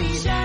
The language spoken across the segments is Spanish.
You.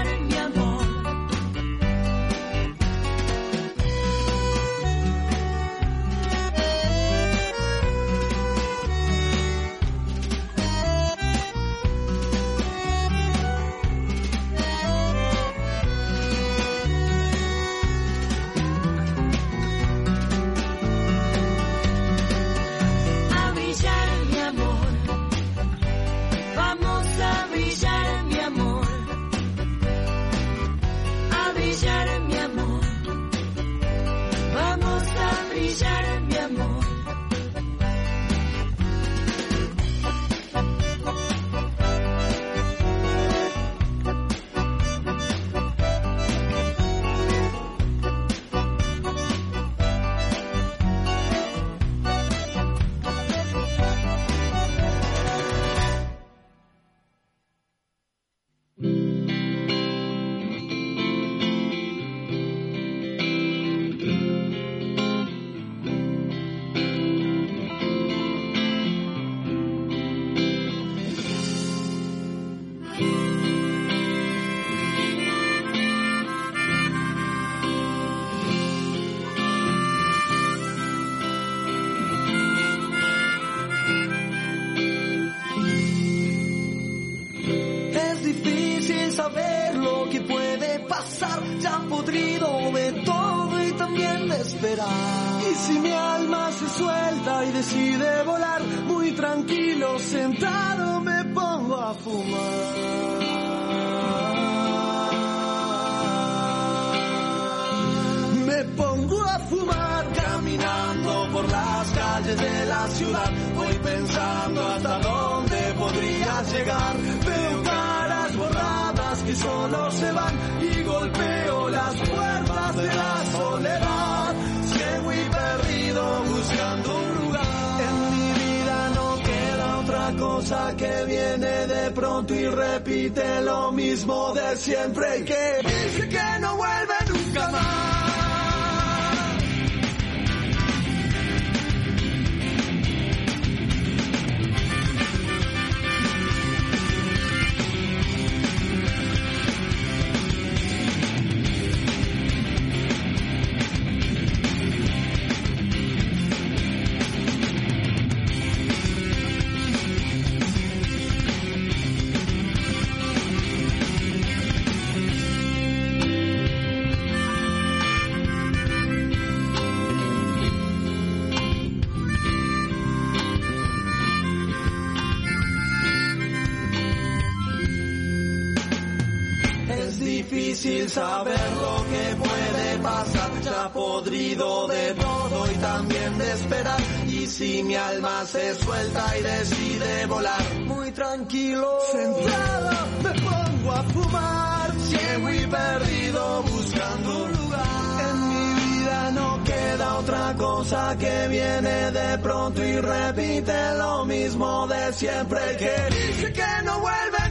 difícil saber lo que puede pasar, ya podrido de todo y también de esperar. Y si mi alma se suelta y decide volar, muy tranquilo, Sentado me pongo a fumar, ciego y perdido, buscando un lugar. En mi vida no queda otra cosa que viene de pronto y repite lo mismo de siempre que que no vuelve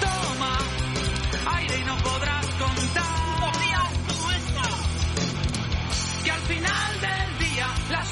Toma aire y no podrás contar. Que al final del día la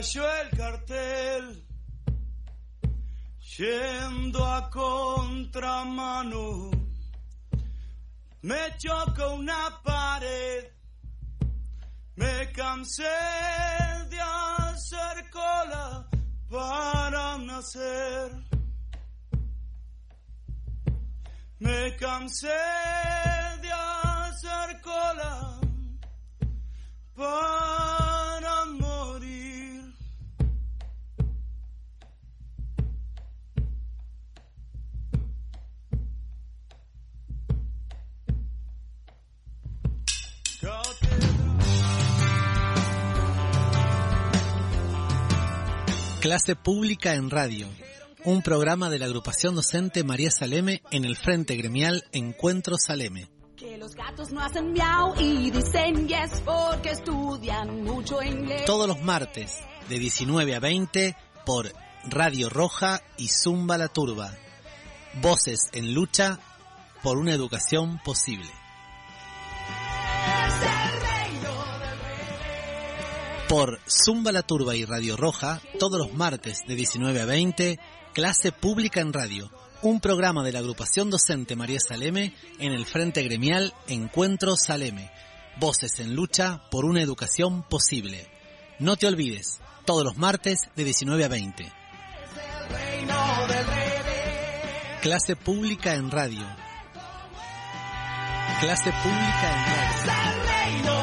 cayó el cartel, yendo a contramano. Me chocó una pared, me cansé de hacer cola para nacer. Me cansé de hacer cola para Clase Pública en Radio, un programa de la agrupación docente María Saleme en el Frente Gremial Encuentro Saleme. Que los gatos no hacen miau y dicen yes porque estudian mucho inglés. Todos los martes, de 19 a 20, por Radio Roja y Zumba la Turba. Voces en lucha por una educación posible. Por Zumba la Turba y Radio Roja, todos los martes de 19 a 20, Clase Pública en Radio, un programa de la agrupación docente María Saleme en el Frente Gremial Encuentro Saleme. Voces en lucha por una educación posible. No te olvides, todos los martes de 19 a 20. Clase Pública en Radio. Clase Pública en Radio.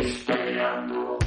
Cristiano.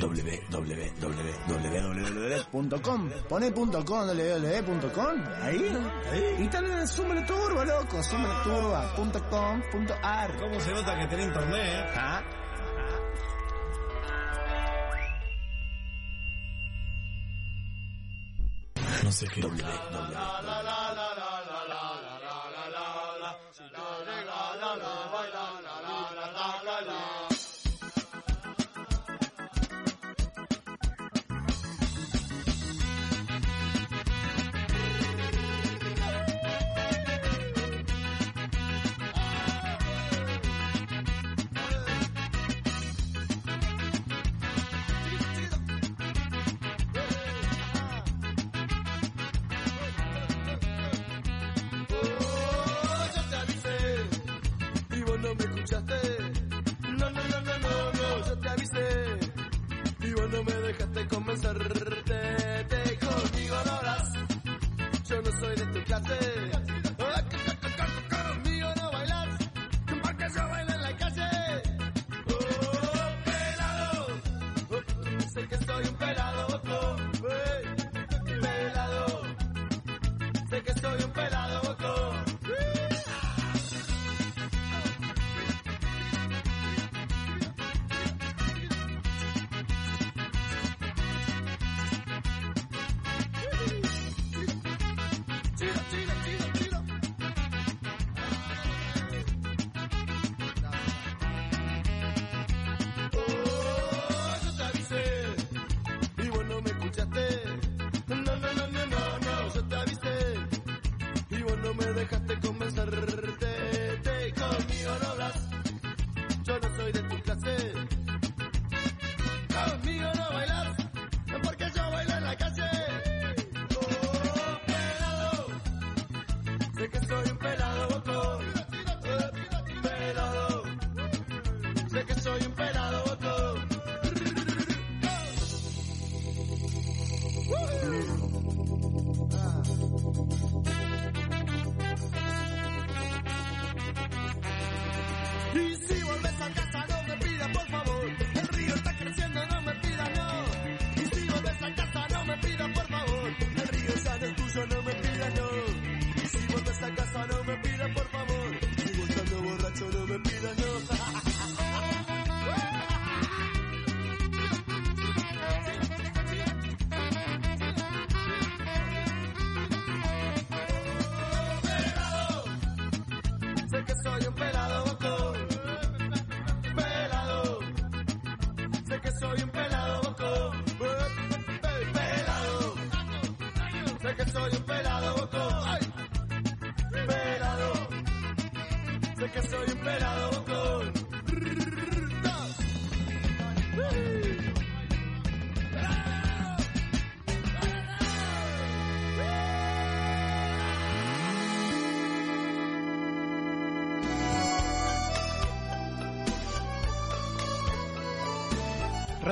www.com. Pone punto com, www.com. Ahí, ahí. Y también en Súmale Turbo, loco. Súmale Turbo.com.ar. ¿Cómo se nota que tiene internet, eh? Ah. No sé qué. yo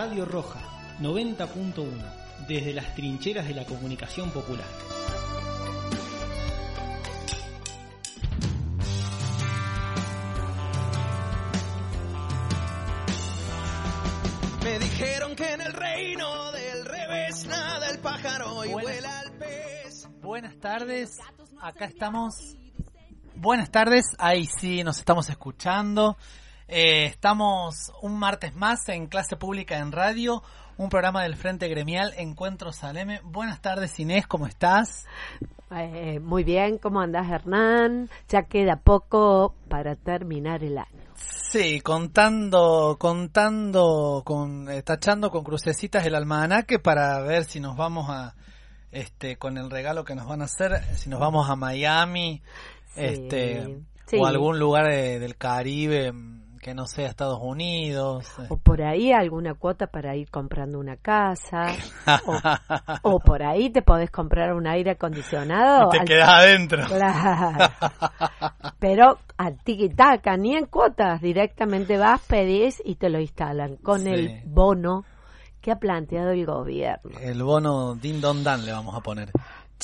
Radio Roja 90.1 desde las trincheras de la comunicación popular. Me dijeron que en el reino del revés nada el pájaro y Buenas. vuela el pez. Buenas tardes, acá estamos. Buenas tardes, ahí sí nos estamos escuchando. Eh, estamos un martes más en clase pública en radio, un programa del Frente Gremial Encuentro Saleme. Buenas tardes Inés, ¿cómo estás? Eh, muy bien, ¿cómo andás Hernán? Ya queda poco para terminar el año. Sí, contando, contando, con, eh, tachando con crucecitas el almanaque para ver si nos vamos a, este, con el regalo que nos van a hacer, si nos vamos a Miami, este, sí. o algún lugar de- del Caribe mm, que no sea Estados Unidos. eh. O por ahí alguna cuota para ir comprando una casa. o, o por ahí te podés comprar un aire acondicionado. Te al- quedas adentro. Claro. Pero al tiki-taka, ni en cuotas. Directamente vas, pedís y te lo instalan con Sí. el bono que ha planteado el gobierno. El bono Din Don Dan le vamos a poner.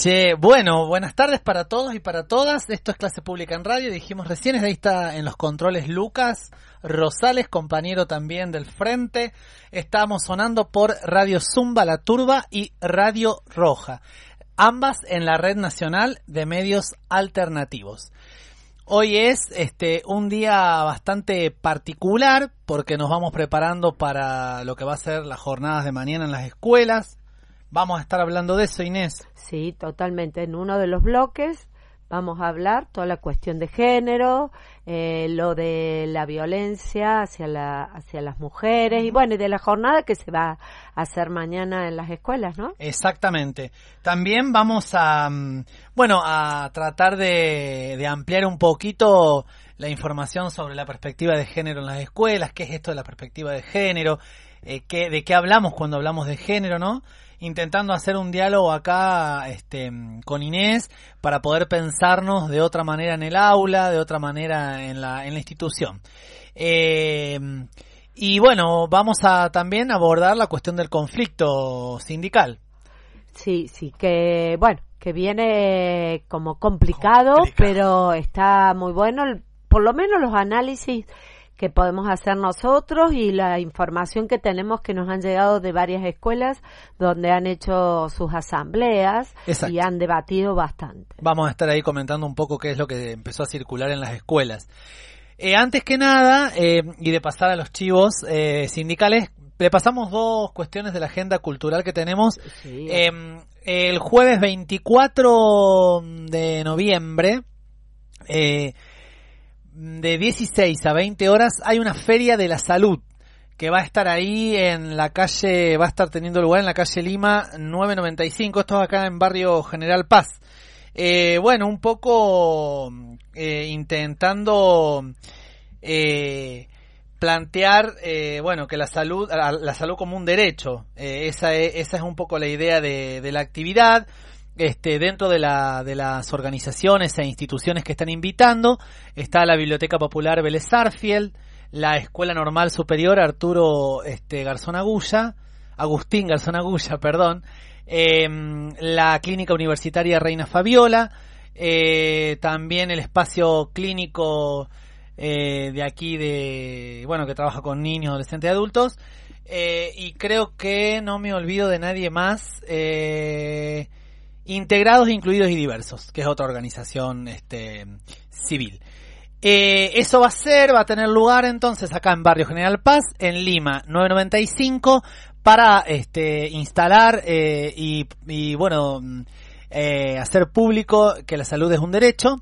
Che, bueno, buenas tardes para todos y para todas. Esto es Clase Pública en Radio. Dijimos recién, ahí está en los controles Lucas Rosales, compañero también del Frente. Estamos sonando por Radio Zumba La Turba y Radio Roja, ambas en la Red Nacional de Medios Alternativos. Hoy es este un día bastante particular porque nos vamos preparando para lo que va a ser las jornadas de mañana en las escuelas. Vamos a estar hablando de eso, Inés. Sí, totalmente. En uno de los bloques vamos a hablar toda la cuestión de género, eh, lo de la violencia hacia, la, hacia las mujeres y bueno, y de la jornada que se va a hacer mañana en las escuelas, ¿no? Exactamente. También vamos a, mm, bueno, a tratar de, de ampliar un poquito la información sobre la perspectiva de género en las escuelas, qué es esto de la perspectiva de género, eh, qué, de qué hablamos cuando hablamos de género, ¿no? Intentando hacer un diálogo acá este, con Inés para poder pensarnos de otra manera en el aula, de otra manera en la, en la institución. Eh, y bueno, vamos a también abordar la cuestión del conflicto sindical. Sí, sí, que bueno, que viene como complicado, Complicado. pero está muy bueno, por lo menos los análisis que podemos hacer nosotros y la información que tenemos que nos han llegado de varias escuelas donde han hecho sus asambleas Exacto. y han debatido bastante. Vamos a estar ahí comentando un poco qué es lo que empezó a circular en las escuelas. Eh, antes que nada, eh, y de pasar a los chivos eh, sindicales, le pasamos dos cuestiones de la agenda cultural que tenemos. Sí. Eh, el jueves 24 de noviembre, eh, de 16 a 20 horas, hay una feria de la salud que va a estar ahí en la calle, va a estar teniendo lugar en la calle Lima 995, esto es acá en barrio General Paz. Eh, bueno, un poco eh, intentando eh, plantear, eh, bueno, que la salud, la, la salud como un derecho. Eh, esa, es, esa es un poco la idea de, de la actividad. Este, dentro de, la, de las organizaciones e instituciones que están invitando está la Biblioteca Popular Vélez Sarfield, la Escuela Normal Superior Arturo este, Garzón Agulla, Agustín Garzón Agulla, perdón, em, la Clínica Universitaria Reina Fabiola, eh, también el espacio clínico eh, de aquí de, bueno, que trabaja con niños, adolescentes y adultos, eh, y creo que no me olvido de nadie más, integrados, incluidos y diversos, que es otra organización este, civil. Eh, eso va a ser, va a tener lugar entonces acá en Barrio General Paz, en Lima 995, para este, instalar eh, y, y, bueno, eh, hacer público que la salud es un derecho.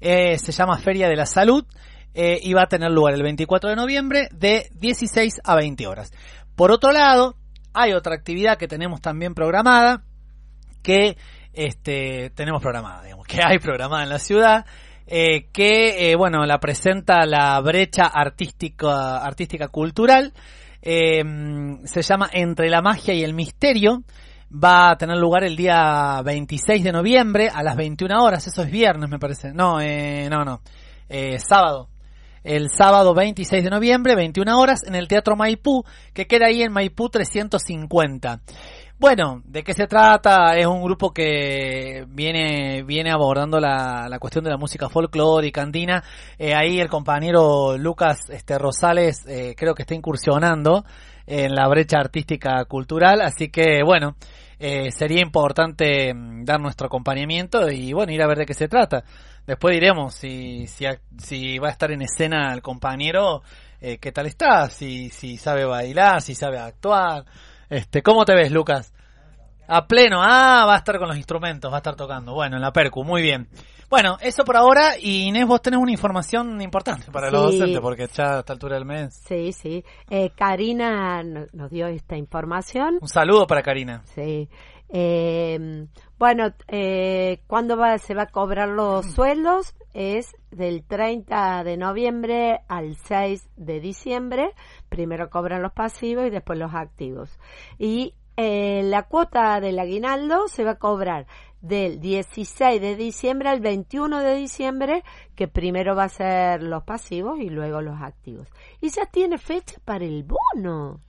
Eh, se llama Feria de la Salud y va a tener lugar el 24 de noviembre de 16 a 20 horas. Por otro lado, hay otra actividad que tenemos también programada, que este, tenemos programada, digamos, que hay programada en la ciudad, eh, que, eh, bueno, la presenta la brecha artística, artística cultural, eh, se llama Entre la magia y el misterio, va a tener lugar el día 26 de noviembre a las 21 horas, eso es viernes me parece, no, eh, no, no, sábado, el sábado 26 de noviembre, 21 horas, en el Teatro Maipú, que queda ahí en Maipú 350. Bueno, ¿de qué se trata? Es un grupo que viene, viene abordando la, cuestión de la música folclórica andina. Eh, ahí el compañero Lucas este, Rosales eh, creo que está incursionando en la brecha artística cultural, así que bueno, eh, sería importante mm, dar nuestro acompañamiento y bueno, ir a ver de qué se trata. Después diremos si, si, si va a estar en escena el compañero, eh, qué tal está, si, si sabe bailar, si sabe actuar. Este, ¿cómo te ves, Lucas? A pleno, ah, va a estar con los instrumentos, va a estar tocando. Bueno, en la percu, muy bien. Bueno, eso por ahora. Y Inés, vos tenés una información importante para los docentes, porque ya a esta altura del mes. Sí, sí. Eh, Karina no- nos dio esta información. Un saludo para Karina. Sí. Eh, bueno, eh, ¿cuándo va, se va a cobrar los sueldos? Es del 30 de noviembre al 6 de diciembre. Primero cobran los pasivos y después los activos. Y eh, la cuota del aguinaldo se va a cobrar del 16 de diciembre al 21 de diciembre, que primero va a ser los pasivos y luego los activos. Y ya tiene fecha para el bono.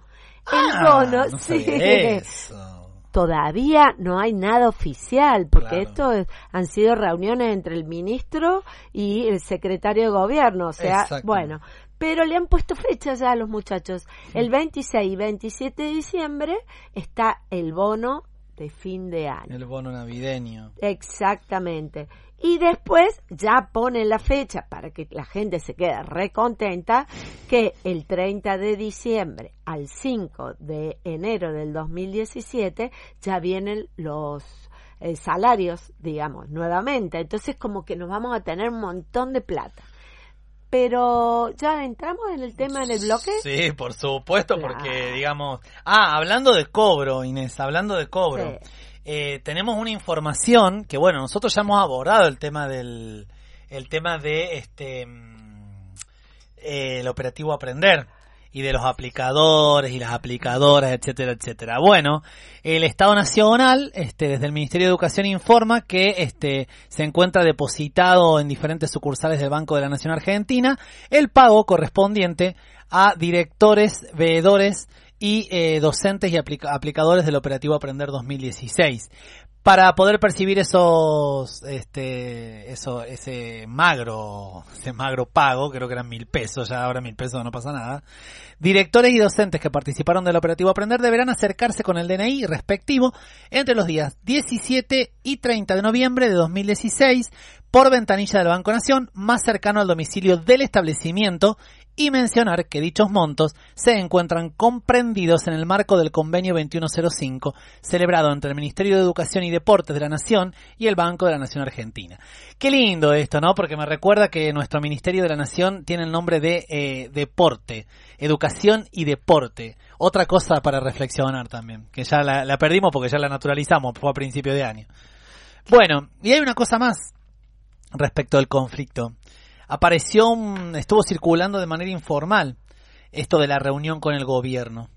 El Ah, bono, no sí. eso. Todavía no hay nada oficial, porque Claro. esto es- han sido reuniones entre el ministro y el secretario de gobierno, o sea, bueno, pero le han puesto fecha ya a los muchachos. El 26 y 27 de diciembre está el bono de fin de año. El bono navideño. Exactamente. Y después ya ponen la fecha para que la gente se quede recontenta que el 30 de diciembre al 5 de enero del 2017 ya vienen los eh, salarios, digamos, nuevamente. Entonces como que nos vamos a tener un montón de plata. Pero ya entramos en el tema en el bloque. Sí, por supuesto, Claro. porque digamos... Ah, hablando de cobro, Inés, hablando de cobro. Sí. Eh, tenemos una información que, bueno, nosotros ya hemos abordado el tema del... El tema de este... mm, eh, el operativo Aprender y de los aplicadores y las aplicadoras, etcétera, etcétera. Bueno, el Estado Nacional, este, desde el Ministerio de Educación informa que este, se encuentra depositado en diferentes sucursales del Banco de la Nación Argentina el pago correspondiente a directores, veedores y eh, docentes y aplica- aplicadores del operativo Aprender 2016. Para poder percibir esos, este, eso, ese magro, ese magro pago, creo que eran mil pesos, ya ahora mil pesos no pasa nada. Directores y docentes que participaron del operativo Aprender deberán acercarse con el DNI respectivo entre los días 17 y 30 de noviembre de 2016 por ventanilla del Banco Nación más cercano al domicilio del establecimiento y mencionar que dichos montos se encuentran comprendidos en el marco del convenio 2105 celebrado entre el Ministerio de Educación y Deportes de la Nación y el Banco de la Nación Argentina. Qué lindo esto, ¿no? Porque me recuerda que nuestro Ministerio de la Nación tiene el nombre de eh, Deporte, Educación y Deporte. Otra cosa para reflexionar también, que ya la, la perdimos porque ya la naturalizamos, fue a principio de año. Bueno, y hay una cosa más respecto al conflicto. Apareció, estuvo circulando de manera informal esto de la reunión con el gobierno.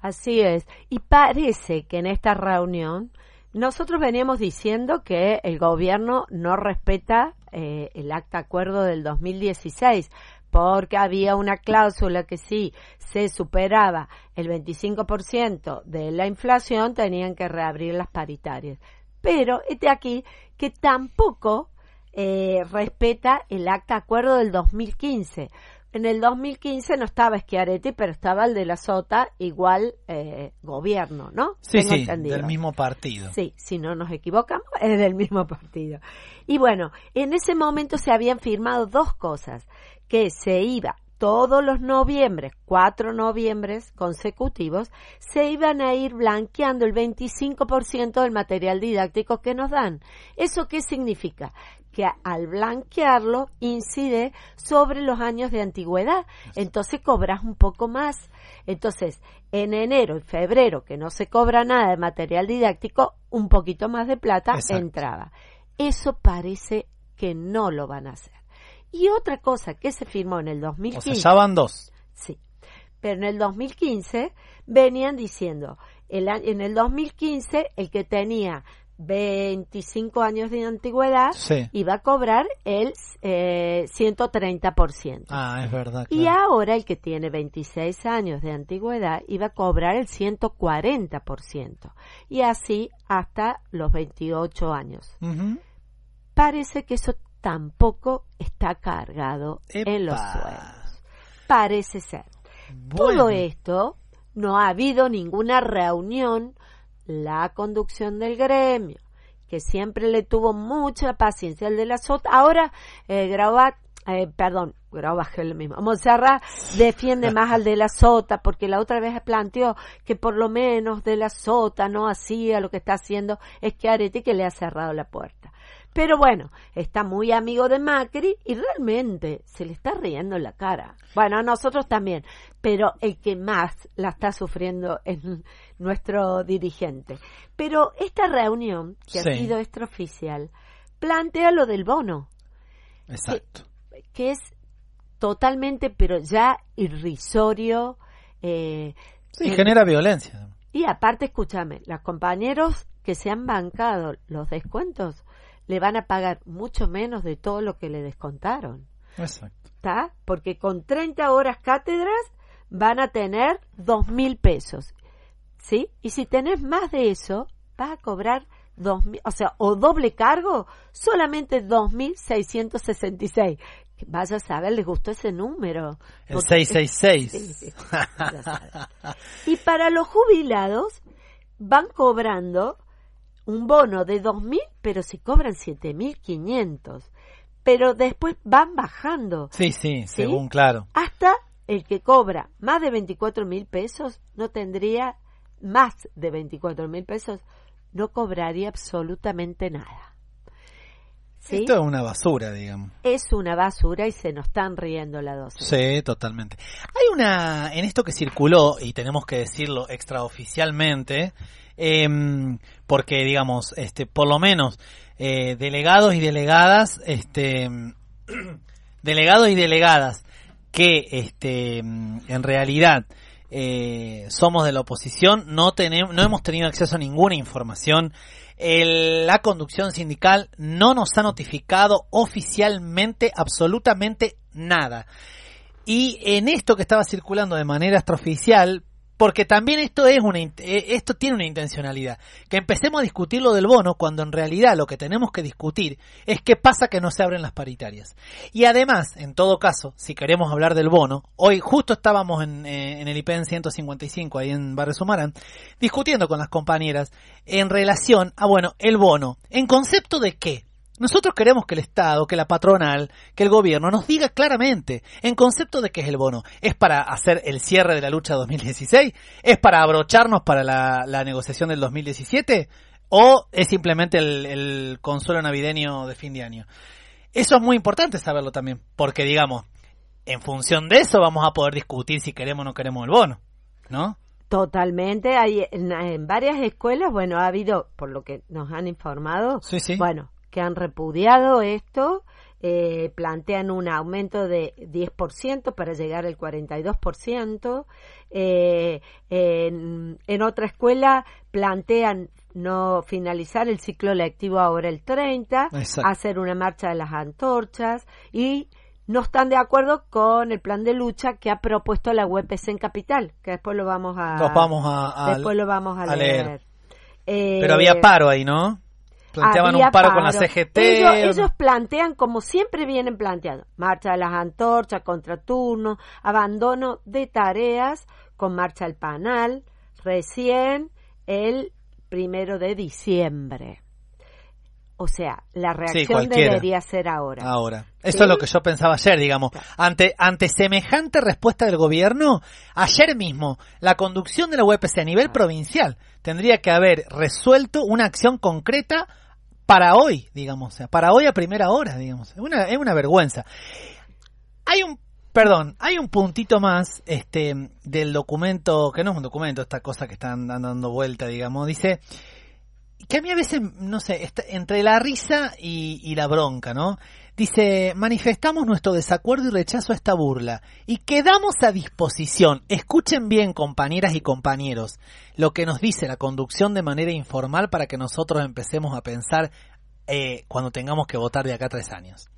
Así es. Y parece que en esta reunión nosotros veníamos diciendo que el gobierno no respeta eh, el acta acuerdo del 2016 porque había una cláusula que si se superaba el 25% de la inflación tenían que reabrir las paritarias. Pero este aquí que tampoco eh, respeta el acta acuerdo del 2015. En el 2015 no estaba Schiaretti, pero estaba el de la Sota, igual eh, gobierno, ¿no? Sí, Tengo sí, entendido. del mismo partido. Sí, si no nos equivocamos, es del mismo partido. Y bueno, en ese momento se habían firmado dos cosas, que se iba todos los noviembres, cuatro noviembres consecutivos, se iban a ir blanqueando el 25% del material didáctico que nos dan. ¿Eso qué significa? Que al blanquearlo incide sobre los años de antigüedad, entonces cobras un poco más. Entonces, en enero y febrero, que no se cobra nada de material didáctico, un poquito más de plata Exacto. entraba. Eso parece que no lo van a hacer. Y otra cosa que se firmó en el O 2015. sea, ya van dos. Sí. Pero en el 2015 venían diciendo, el, en el 2015 el que tenía 25 años de antigüedad Sí. iba a cobrar el eh, 130%. Ah, es verdad. Y ahora el que tiene 26 años de antigüedad iba a cobrar el 140%. Y así hasta los 28 años. Parece que eso tampoco está cargado en los sueldos. Parece ser. Bueno. Todo esto no ha habido ninguna reunión, la conducción del gremio, que siempre le tuvo mucha paciencia el de la SOT. Ahora, eh, Graubat, eh, perdón, Graubat es lo mismo. Monserrat defiende más al de la SOTA porque la otra vez planteó que por lo menos de la SOTA no hacía lo que está haciendo es que Areti que le ha cerrado la puerta. Pero bueno, está muy amigo de Macri y realmente se le está riendo en la cara. Bueno, a nosotros también, pero el que más la está sufriendo es nuestro dirigente. Pero esta reunión, que Sí. ha sido extraoficial, plantea lo del bono, Exacto. que es totalmente, pero ya irrisorio. eh, Sí, genera violencia. y aparte, escúchame, los compañeros que se han bancado los descuentos le van a pagar mucho menos de todo lo que le descontaron. Exacto. ¿Está? Porque con 30 horas cátedras van a tener dos mil pesos. ¿Sí? Y si tenés más de eso, vas a cobrar dos mil, o sea, o doble cargo, solamente 2.666. Vaya a saber, les gustó ese número. El Porque- 666. Sí, sí, ya sabe. y para los jubilados van cobrando un bono de 2.000, pero si cobran 7.500. Pero después van bajando Sí, sí, según claro. hasta el que cobra más de 24 mil pesos no tendría más de 24 mil pesos, no cobraría absolutamente nada. ¿Sí? Esto es una basura, digamos. Es una basura y se nos están riendo la dosis. Sí, totalmente. Hay una, en esto que circuló, y tenemos que decirlo extraoficialmente, em, porque digamos, este, por lo menos, eh, delegados y delegadas, este, delegados y delegadas que, este, en realidad, eh, somos de la oposición, no tenemos, no hemos tenido acceso a ninguna información. La conducción sindical no nos ha notificado oficialmente absolutamente nada. Y en esto que estaba circulando de manera extraoficial, porque también esto es una, eh, esto tiene una intencionalidad, que empecemos a discutir lo del bono cuando en realidad lo que tenemos que discutir es qué pasa que no se abren las paritarias. Y además, en todo caso, si queremos hablar del bono, hoy justo estábamos en, eh, en el IPEN 155 ahí en Barrio Sumarán, discutiendo con las compañeras en relación a, bueno, el bono, en concepto de qué. Nosotros queremos que el Estado, que la patronal, que el gobierno nos diga claramente en concepto de qué es el bono. ¿Es para hacer el cierre de la lucha 2016? ¿Es para abrocharnos para la, la negociación del 2017? ¿O es simplemente el, el consuelo navideño de fin de año? Eso es muy importante saberlo también, porque digamos, en función de eso vamos a poder discutir si queremos o no queremos el bono, ¿no? Totalmente, hay en, en varias escuelas, bueno, ha habido, por lo que nos han informado, Sí, sí. bueno, que han repudiado esto, eh, plantean un aumento de 10% para llegar al 42%, eh, en, en otra escuela plantean no finalizar el ciclo lectivo ahora el 30, Exacto. hacer una marcha de las antorchas y no están de acuerdo con el plan de lucha que ha propuesto la UPC en Capital, que después lo vamos a, Los vamos a, a- después lo vamos a, a leer. leer. Eh, Pero había paro ahí, ¿no? Planteaban había un paro, con la CGT. Ellos, ellos plantean, como siempre vienen planteando, marcha de las antorchas, contraturno, abandono de tareas con marcha al panal, recién el primero de diciembre. O sea, la reacción debería ser ahora. Ahora. Eso ¿Sí? es lo que yo pensaba ayer, digamos. Ante, ante semejante respuesta del gobierno, ayer mismo, la conducción de la UPC a nivel provincial tendría que haber resuelto una acción concreta para hoy, digamos. O sea, para hoy a primera hora, digamos. Es una, es una vergüenza. Hay un, perdón, hay un puntito más, este, del documento, que no es un documento, esta cosa que están dando vuelta, digamos. Dice, que a mí a veces, no sé, está entre la risa y la bronca, ¿no? Dice, manifestamos nuestro desacuerdo y rechazo a esta burla y quedamos a disposición, escuchen bien compañeras y compañeros, lo que nos dice la conducción de manera informal para que nosotros empecemos a pensar eh, cuando tengamos que votar de acá a tres años.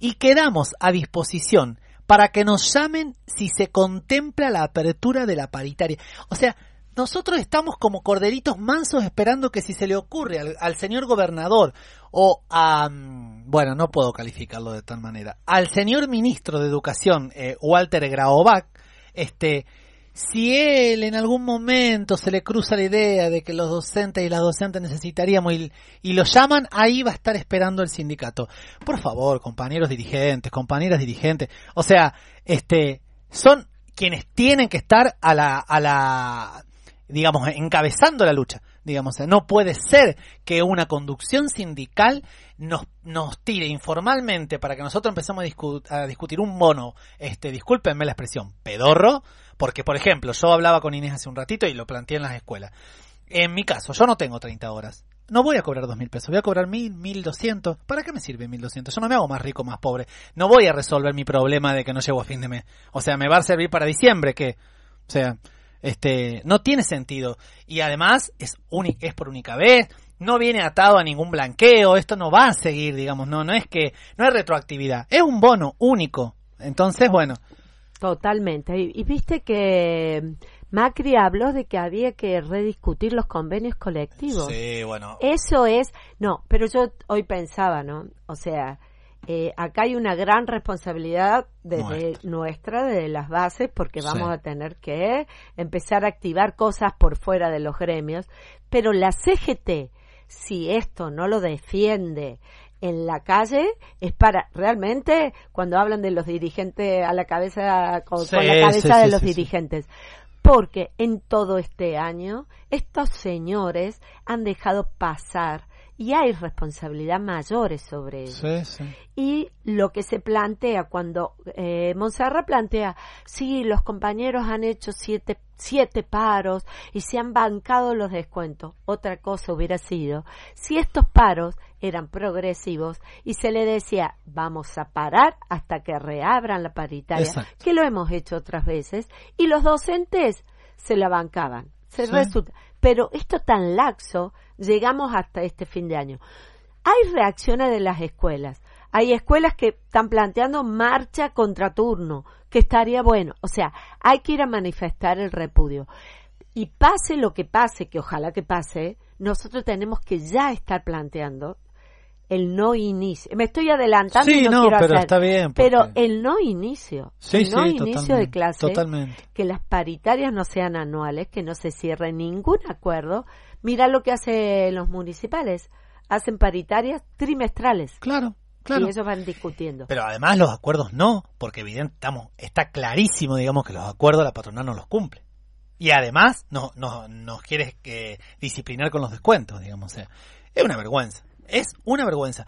Y quedamos a disposición para que nos llamen si se contempla la apertura de la paritaria. O sea, nosotros estamos como corderitos mansos esperando que si se le ocurre al, señor gobernador o a, mm, bueno, no puedo calificarlo de tal manera, al señor ministro de Educación, eh, Walter Graovac, este, si él en algún momento se le cruza la idea de que los docentes y las docentes necesitaríamos y, y lo llaman, ahí va a estar esperando el sindicato. Por favor, compañeros dirigentes, compañeras dirigentes, o sea, este, son quienes tienen que estar a la, a la, digamos, encabezando la lucha. Digamos, no puede ser que una conducción sindical nos, nos tire informalmente para que nosotros empecemos a, discu- a discutir un bono, este, discúlpenme la expresión, pedorro, porque por ejemplo, yo hablaba con Inés hace un ratito y lo planteé en las escuelas. En mi caso, yo no tengo 30 horas. No voy a cobrar dos mil pesos, voy a cobrar mil, mil doscientos. ¿Para qué me sirve mil doscientos? Yo no me hago más rico, más pobre. No voy a resolver mi problema de que no llego a fin de mes. O sea, me va a servir para diciembre, que, o sea, este, no tiene sentido. Y además es uni- es por única vez, no viene atado a ningún blanqueo, esto no va a seguir, digamos, no, no es que, no es retroactividad, es un bono único. Entonces, bueno, Totalmente. Y, y viste que Macri habló de que había que rediscutir los convenios colectivos. Sí, bueno. Eso es, no, pero yo hoy pensaba, ¿no? O sea, eh, acá hay una gran responsabilidad desde nuestra, de las bases, porque vamos Sí. a tener que empezar a activar cosas por fuera de los gremios, pero la CGT, si esto no lo defiende en la calle, es para realmente cuando hablan de los dirigentes a la cabeza, con, Sí, con la cabeza sí, de los dirigentes. Porque en todo este año estos señores han dejado pasar y hay responsabilidad mayores sobre ellos. Sí, sí. Y lo que se plantea cuando eh, Monserrat plantea, sí, los compañeros han hecho siete, siete paros y se han bancado los descuentos. Otra cosa hubiera sido si estos paros eran progresivos y se le decía, vamos a parar hasta que reabran la paritaria, Exacto. que lo hemos hecho otras veces, y los docentes se la bancaban. Se Sí. resulta. Pero esto tan laxo, llegamos hasta este fin de año. Hay reacciones de las escuelas. Hay escuelas que están planteando marcha contra turno, que estaría bueno. O sea, hay que ir a manifestar el repudio. Y pase lo que pase, que ojalá que pase, nosotros tenemos que ya estar planteando el no inicio. Me estoy adelantando Sí, y no, no, quiero pero hacer- está bien, Pero el no inicio, Sí, el no sí, inicio de clase, totalmente. que las paritarias no sean anuales, que no se cierre ningún acuerdo. Mira lo que hacen los municipales, hacen paritarias trimestrales. Claro, claro. Y ellos van discutiendo. Pero además los acuerdos no, porque evidente, estamos, está clarísimo, digamos, que los acuerdos la patronal no los cumple. Y además no, no, nos quiere eh, disciplinar con los descuentos, digamos. O sea, es una vergüenza. Es una vergüenza.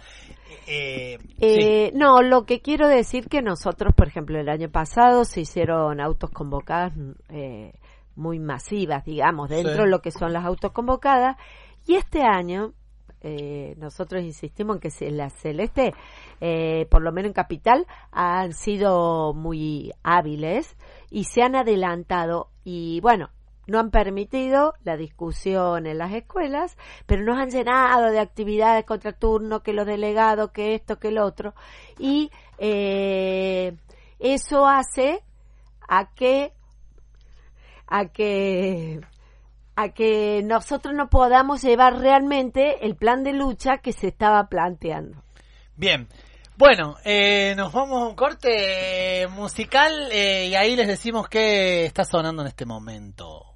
Eh, sí. Eh, No, lo que quiero decir que nosotros, por ejemplo, el año pasado se hicieron autos convocadas eh, muy masivas, digamos, dentro Sí. de lo que son las autos convocadas. Y este año, eh, nosotros insistimos en que se- la Celeste, eh, por lo menos en Capital, han sido muy hábiles y se han adelantado y bueno, no han permitido la discusión en las escuelas, pero nos han llenado de actividades contra turno, que los delegados, que esto, que lo otro. Y eh, eso hace a que a que a que nosotros no podamos llevar realmente el plan de lucha que se estaba planteando. Bien. Bueno, eh, nos vamos a un corte musical eh, y ahí les decimos qué está sonando en este momento.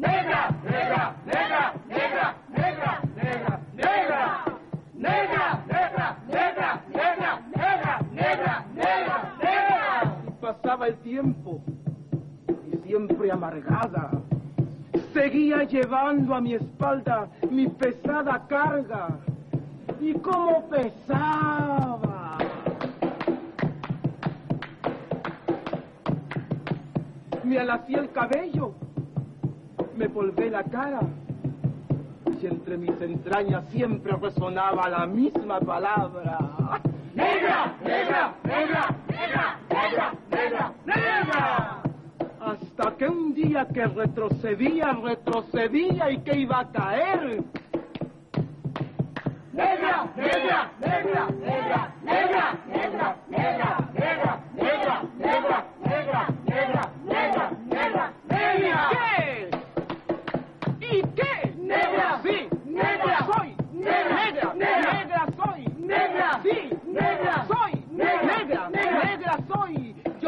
¡Negra! ¡Negra! ¡Negra! ¡Negra! ¡Negra! ¡Negra! ¡Negra! ¡Negra! ¡Negra! ¡Negra! ¡Negra! ¡Negra! ¡Negra! ¡Negra! ¡Negra! Y pasaba el tiempo y siempre amargada. Seguía llevando a mi espalda mi pesada carga. ¿Y cómo pesaba? Me alacé el cabello, me volvé la cara y entre mis entrañas siempre resonaba la misma palabra. ¡Negra! ¡Negra! ¡Negra! ¡Negra! ¡Negra! ¡Negra! ¡Negra! Hasta que un día que retrocedía, retrocedía y que iba a caer. ¡Negra! ¡Negra! ¡Negra! ¡Negra! ¡Negra! ¡Negra! ¡Negra! ¡Negra! ¡Negra! ¡Negra! ¡Negra! ¡Negra!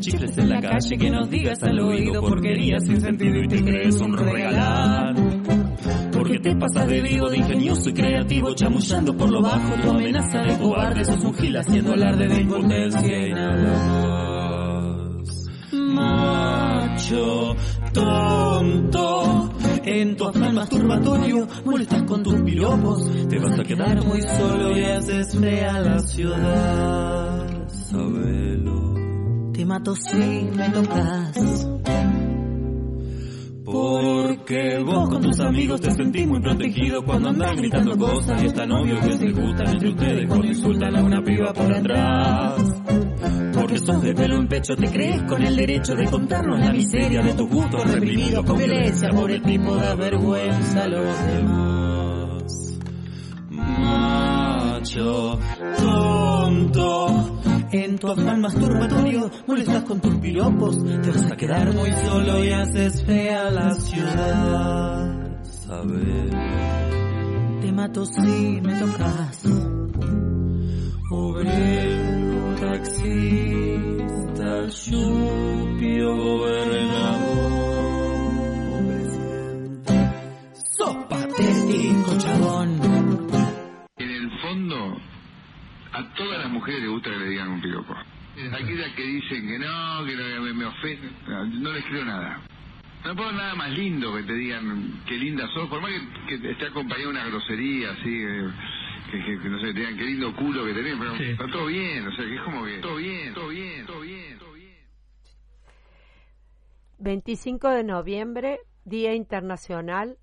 chifles en la calle, que nos digas al oído porquerías sin sentido y te crees un regalar. Porque te pasas de vivo, de ingenioso y creativo, chamullando por lo bajo tu amenaza de cobarde, sos un gil haciendo alarde de impotencia y nada más. Macho, tonto, en tu afán masturbatorio molestas con tus piropos, te vas a quedar muy solo y haces fea la ciudad. Mato si me tocas. Porque vos con tus amigos te sentís muy protegido cuando andan gritando cosas y es tan obvio que se gustan entre ustedes cuando insultan a una piba por atrás. Porque sos de pelo en pecho, te crees con el derecho de contarnos la miseria de tus gustos reprimidos con violencia por el tipo de vergüenza a los demás. Macho, tonto, en tu afán masturbatorio molestas con tus piropos, te vas a quedar muy solo y haces fea la ciudad. Sabes, Te mato si me tocas. obrero, taxista, chupio, gobernador, presidente. Sos patético, chabón. A todas las mujeres les gusta que le digan un piropo. Aquellas que dicen que no, que no, me, me ofenden, no, no les creo nada. No puedo nada más lindo que te digan qué linda sos, por más que, que esté acompañado de una grosería así, eh, que, que- que no sé, te digan qué lindo culo que tenés, pero está todo bien, o sea, que es como que todo bien, todo bien, todo bien, todo bien. 25 de noviembre, Día Internacional.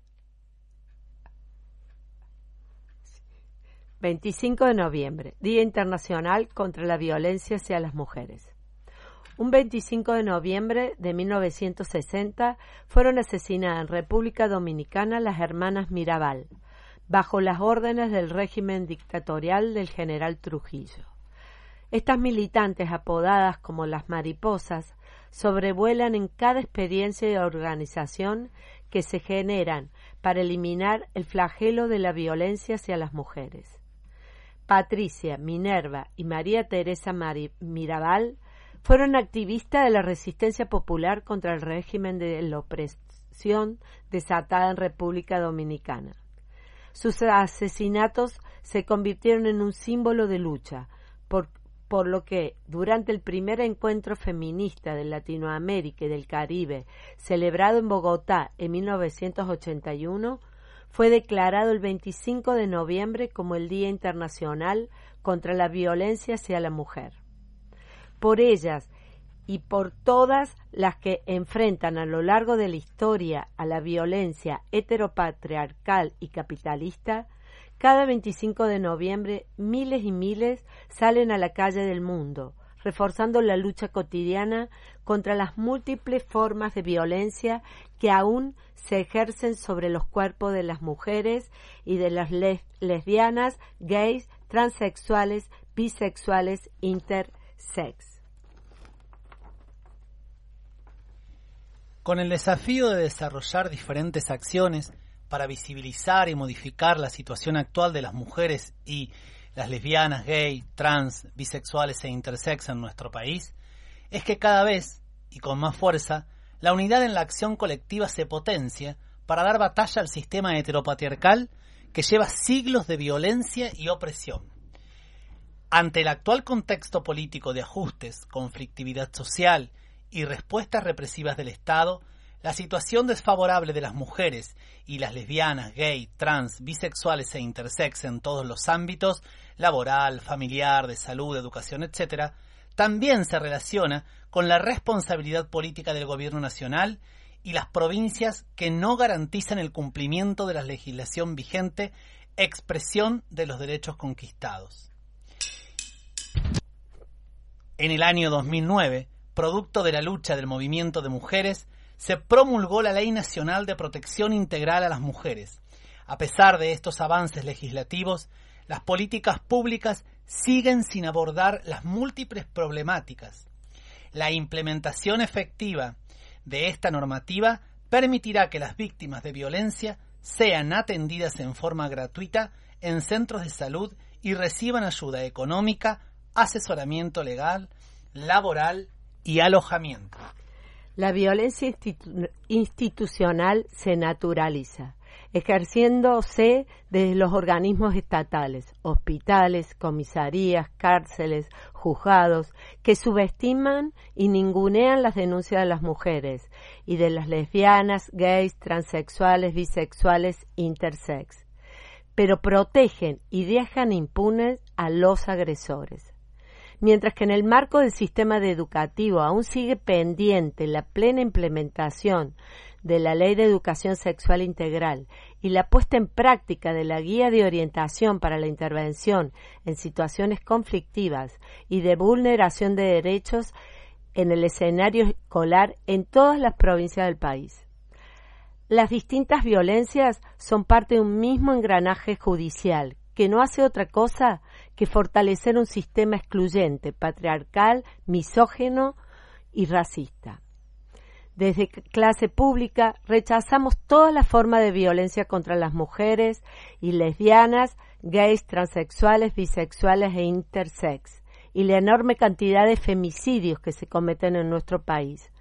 25 de noviembre, Día Internacional contra la Violencia hacia las Mujeres. Un 25 de noviembre de 1960 fueron asesinadas en República Dominicana las hermanas Mirabal, bajo las órdenes del régimen dictatorial del general Trujillo. Estas militantes, apodadas como las mariposas, sobrevuelan en cada experiencia de organización que se generan para eliminar el flagelo de la violencia hacia las mujeres. Patricia, Minerva y María Teresa Mirabal fueron activistas de la resistencia popular contra el régimen de la opresión desatada en República Dominicana. Sus asesinatos se convirtieron en un símbolo de lucha, por, por lo que durante el primer encuentro feminista de Latinoamérica y del Caribe, celebrado en Bogotá en 1981, fue declarado el 25 de noviembre como el Día Internacional contra la Violencia hacia la Mujer. Por ellas y por todas las que enfrentan a lo largo de la historia a la violencia heteropatriarcal y capitalista, cada 25 de noviembre miles y miles salen a la calle del mundo, reforzando la lucha cotidiana contra las múltiples formas de violencia que aún se ejercen sobre los cuerpos de las mujeres y de las les- lesbianas, gays, transexuales, bisexuales, intersex. Con el desafío de desarrollar diferentes acciones para visibilizar y modificar la situación actual de las mujeres y las lesbianas, gay, trans, bisexuales e intersex en nuestro país, es que cada vez, y con más fuerza, la unidad en la acción colectiva se potencia para dar batalla al sistema heteropatriarcal que lleva siglos de violencia y opresión, Ante el actual contexto político de ajustes, conflictividad social y respuestas represivas del Estado, la situación desfavorable de las mujeres y las lesbianas, gay, trans, bisexuales e intersex en todos los ámbitos, laboral, familiar, de salud, educación, etc., también se relaciona con la responsabilidad política del gobierno nacional y las provincias que no garantizan el cumplimiento de la legislación vigente, expresión de los derechos conquistados. En el año 2009, producto de la lucha del movimiento de mujeres, se promulgó la Ley Nacional de Protección Integral a las Mujeres. A pesar de estos avances legislativos, las políticas públicas siguen sin abordar las múltiples problemáticas. La implementación efectiva de esta normativa permitirá que las víctimas de violencia sean atendidas en forma gratuita en centros de salud y reciban ayuda económica, asesoramiento legal, laboral y alojamiento. La violencia institu- institucional se naturaliza, ejerciéndose desde los organismos estatales, hospitales, comisarías, cárceles, juzgados, que subestiman y ningunean las denuncias de las mujeres y de las lesbianas, gays, transexuales, bisexuales, intersex, pero protegen y dejan impunes a los agresores mientras que en el marco del sistema educativo aún sigue pendiente la plena implementación de la Ley de Educación Sexual Integral y la puesta en práctica de la Guía de Orientación para la Intervención en Situaciones Conflictivas y de Vulneración de Derechos en el escenario escolar en todas las provincias del país. Las distintas violencias son parte de un mismo engranaje judicial que no hace otra cosa que fortalecer un sistema excluyente, patriarcal, misógeno y racista. Desde clase pública rechazamos toda la forma de violencia contra las mujeres y lesbianas, gays, transexuales, bisexuales e intersex y la enorme cantidad de femicidios que se cometen en nuestro país,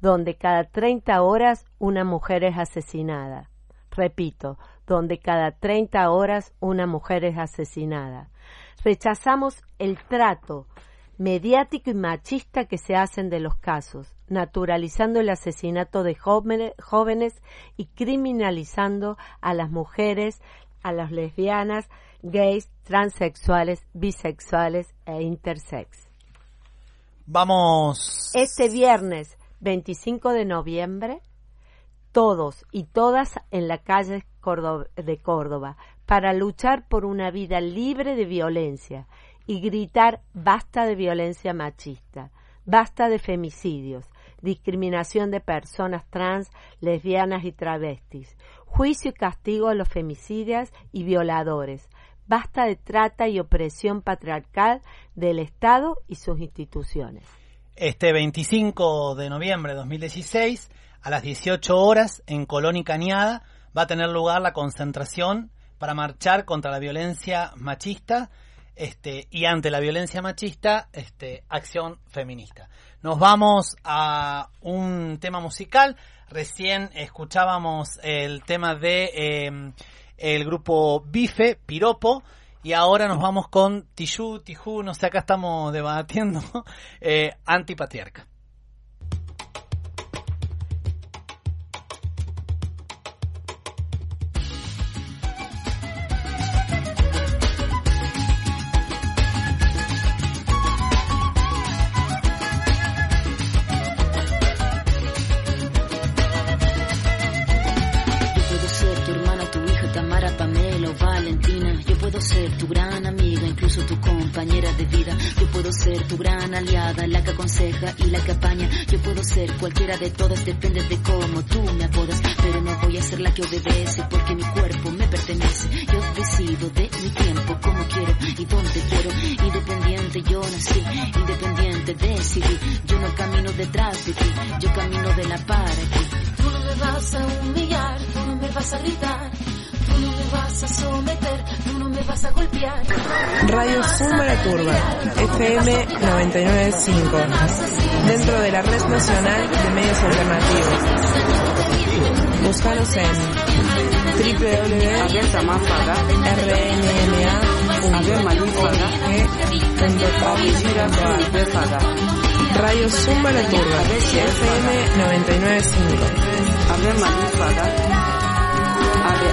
donde cada 30 horas una mujer es asesinada. Repito, donde cada 30 horas una mujer es asesinada. Rechazamos el trato mediático y machista que se hacen de los casos, naturalizando el asesinato de jóvenes, y criminalizando a las mujeres, a las lesbianas, gays, transexuales, bisexuales e intersex. Vamos. Este viernes 25 de noviembre, todos y todas en la calle de Córdoba para luchar por una vida libre de violencia y gritar basta de violencia machista, basta de femicidios, discriminación de personas trans, lesbianas y travestis, juicio y castigo a los femicidas y violadores, basta de trata y opresión patriarcal del Estado y sus instituciones. Este 25 de noviembre de 2016, a las 18 horas, en Colón y Cañada, va a tener lugar la concentración para marchar contra la violencia machista este, y ante la violencia machista, este, acción feminista. Nos vamos a un tema musical. Recién escuchábamos el tema de eh, el grupo Bife, Piropo, y ahora nos vamos con Tijú, Tijú, no sé, acá estamos debatiendo, eh, antipatriarca. Cualquiera de todas, depende de cómo tú me apodas. Pero no voy a ser la que obedece porque mi cuerpo me pertenece. Yo decido de mi tiempo, como quiero y donde quiero. Independiente yo nací, independiente decidí. Yo no camino detrás de ti, yo camino de la para ti. Tú no me vas a humillar, tú no me vas a gritar, vas a someter, tú no me vas a golpear. Radio Zumba la Curva, FM 99.5, dentro de la Red Nacional de Medios Alternativos. Búscanos en www.rnma.org.ar Radio Zumba la Turba, FM 995. Había Manu Fada, había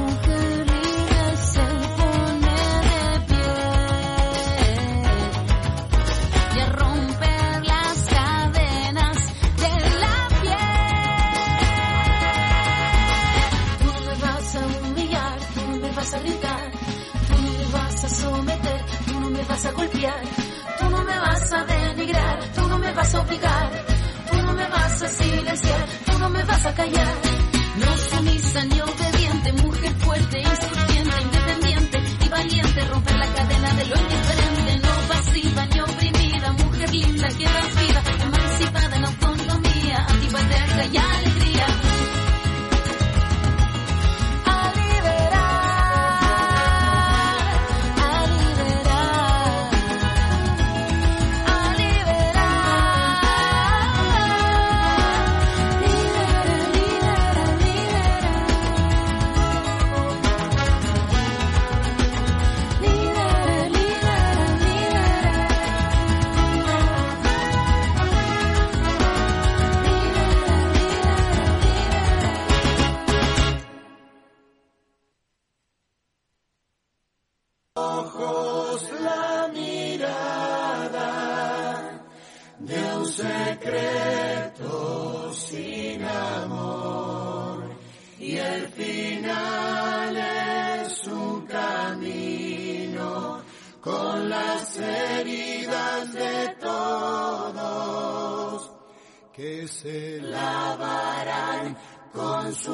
No sumisa ni obediente, mujer fuerte, insurgente, independiente y valiente, romper la cadena de lo indiferente, no pasiva ni oprimida, mujer linda que da vida, emancipada en autonomía, antipatriarca y alegría.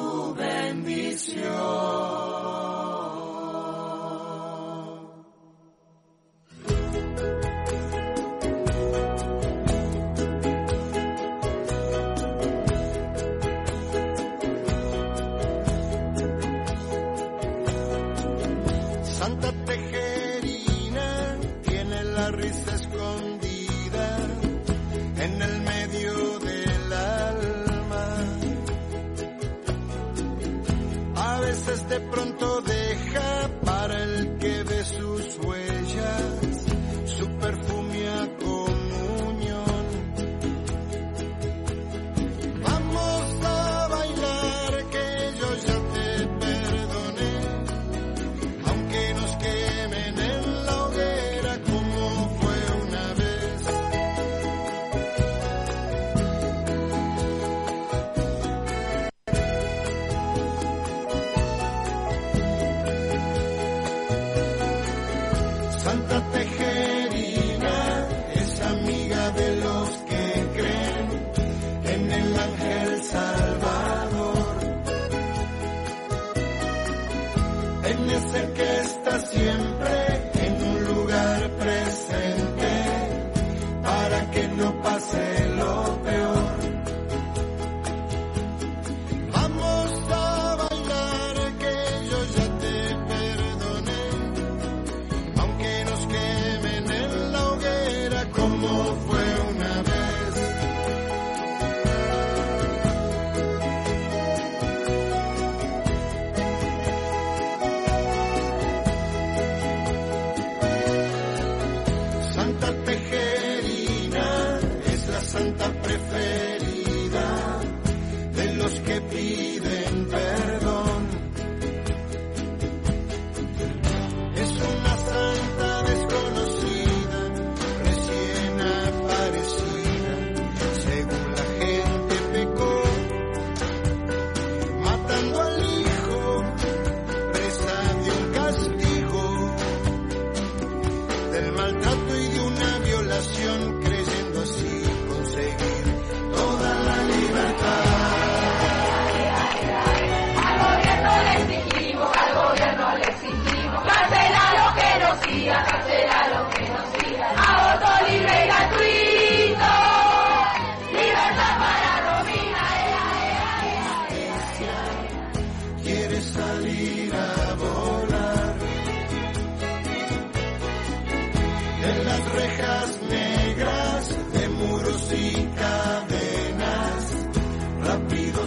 tu bendición.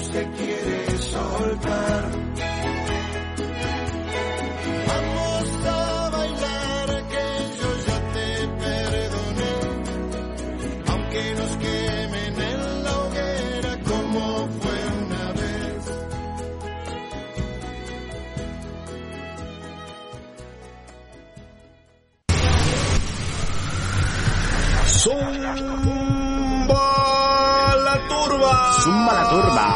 se quiere soltar. Vamos a bailar que yo ya te perdoné, aunque nos quemen en la hoguera como fue una vez. Zumba la turba. Zumba la turba.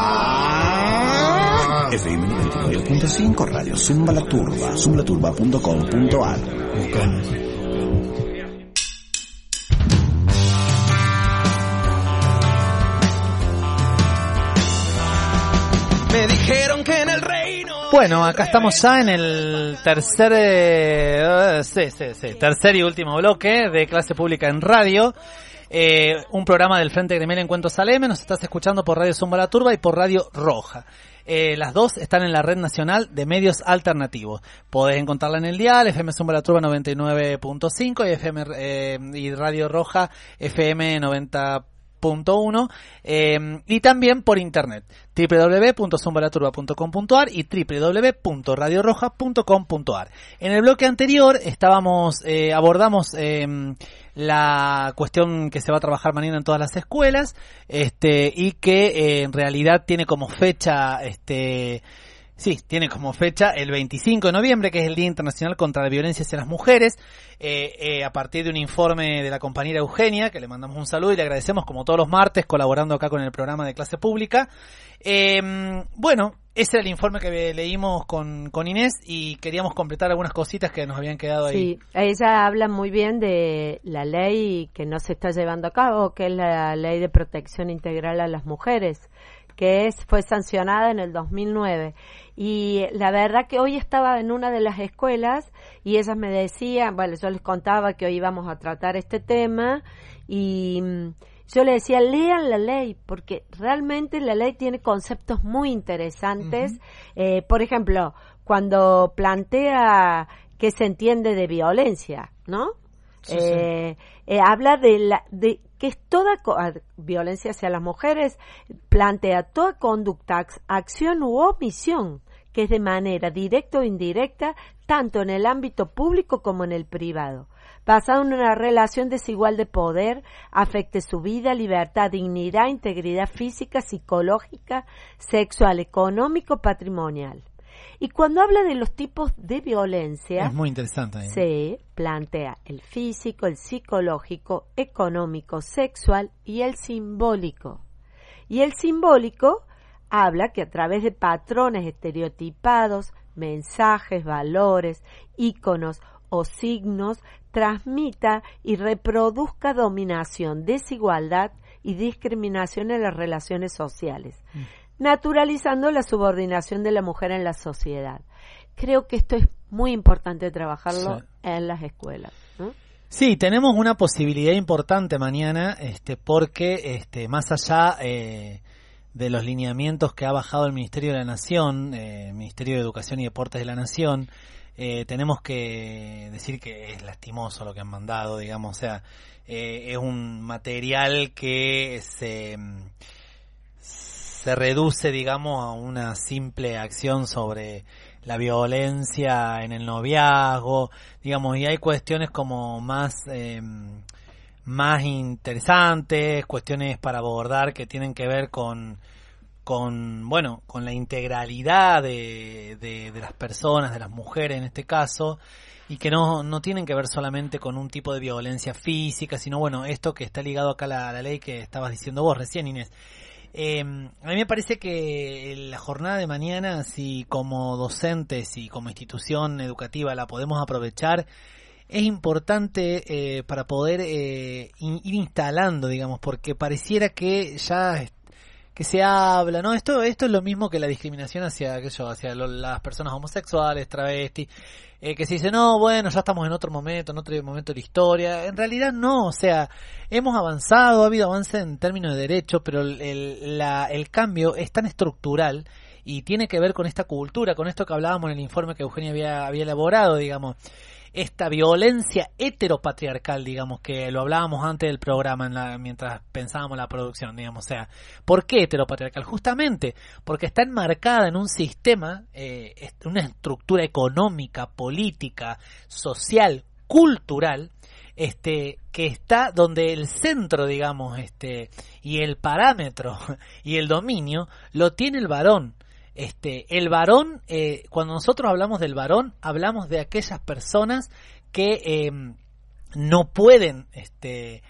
FM 99.5 Radio Zumba la Turba. Zumbalaturba.com.ar. Me dijeron que en el reino. Bueno, acá estamos ya en el tercer, eh, sí, sí, sí, tercer y último bloque de clase pública en radio. Eh, un programa del Frente Gremial Encuentro Saleme. Nos estás escuchando por Radio Zumba La Turba y por Radio Roja. Eh, las dos están en la red nacional de medios alternativos. Podés encontrarla en el dial, FM Zumba La Turba 99.5 y FM eh, y Radio Roja FM 90.1 eh, y también por internet www.zumbalaturba.com.ar y www.radioroja.com.ar. En el bloque anterior estábamos eh, abordamos eh, la cuestión que se va a trabajar mañana en todas las escuelas este y que eh, en realidad tiene como fecha este Sí, tiene como fecha el 25 de noviembre, que es el Día Internacional contra la Violencia hacia las Mujeres, eh, eh, a partir de un informe de la compañera Eugenia, que le mandamos un saludo y le agradecemos como todos los martes colaborando acá con el programa de clase pública. Eh, bueno, ese era el informe que leímos con, con Inés y queríamos completar algunas cositas que nos habían quedado ahí. Sí, ella habla muy bien de la ley que no se está llevando a cabo, que es la ley de protección integral a las mujeres, que es fue sancionada en el 2009. Y la verdad que hoy estaba en una de las escuelas y ellas me decían, bueno, yo les contaba que hoy íbamos a tratar este tema y mm, yo le decía, lean la ley, porque realmente la ley tiene conceptos muy interesantes. Eh, por ejemplo, cuando plantea qué se entiende de violencia, ¿no? Sí, sí. Eh, eh, habla de la de que es toda violencia hacia las mujeres plantea toda conducta ac- acción u omisión que es de manera directa o indirecta tanto en el ámbito público como en el privado basado en una relación desigual de poder afecte su vida, libertad, dignidad, integridad física, psicológica, sexual, económico, patrimonial. Y cuando habla de los tipos de violencia, Es muy interesante. ahí. se plantea el físico, el psicológico, económico, sexual y el simbólico. Y el simbólico habla que a través de patrones estereotipados, mensajes, valores, íconos o signos transmita y reproduzca dominación, desigualdad y discriminación en las relaciones sociales, naturalizando la subordinación de la mujer en la sociedad. Creo que esto es muy importante trabajarlo Sí. en las escuelas. ¿no? Sí, tenemos una posibilidad importante mañana, este, porque este, más allá eh, de los lineamientos que ha bajado el Ministerio de la Nación, eh, el Ministerio de Educación y Deportes de la Nación, eh, tenemos que decir que es lastimoso lo que han mandado, digamos, o sea, eh, es un material que se se reduce, digamos, a una simple acción sobre la violencia en el noviazgo, digamos, y hay cuestiones como más eh, más interesantes, cuestiones para abordar que tienen que ver con con bueno con la integralidad de, de, las personas, de las mujeres en este caso, y que no, no tienen que ver solamente con un tipo de violencia física, sino bueno, esto que está ligado acá a la, ley que estabas diciendo vos recién, Inés. Eh, a mí me parece que la jornada de mañana, si como docentes y como institución educativa la podemos aprovechar, es importante eh, para poder eh, ir instalando, digamos, porque pareciera que ya que se habla, ¿no? Esto esto es lo mismo que la discriminación hacia aquello, hacia lo- las personas homosexuales, travestis, eh, que se dice, no, bueno, ya estamos en otro momento, en otro momento de la historia. En realidad no, o sea, hemos avanzado, ha habido avance en términos de derechos, pero el, el- la- el cambio es tan estructural y tiene que ver con esta cultura, con esto que hablábamos en el informe que Eugenia había, había elaborado, digamos esta violencia heteropatriarcal, digamos, que lo hablábamos antes del programa en la- mientras pensábamos la producción, digamos, o sea, ¿por qué heteropatriarcal? Justamente porque está enmarcada en un sistema, eh, una estructura económica, política, social, cultural, este, que está donde el centro, digamos, este, y el parámetro y el dominio lo tiene el varón. Este, el varón, eh, cuando nosotros hablamos del varón, hablamos de aquellas personas que eh, no pueden este,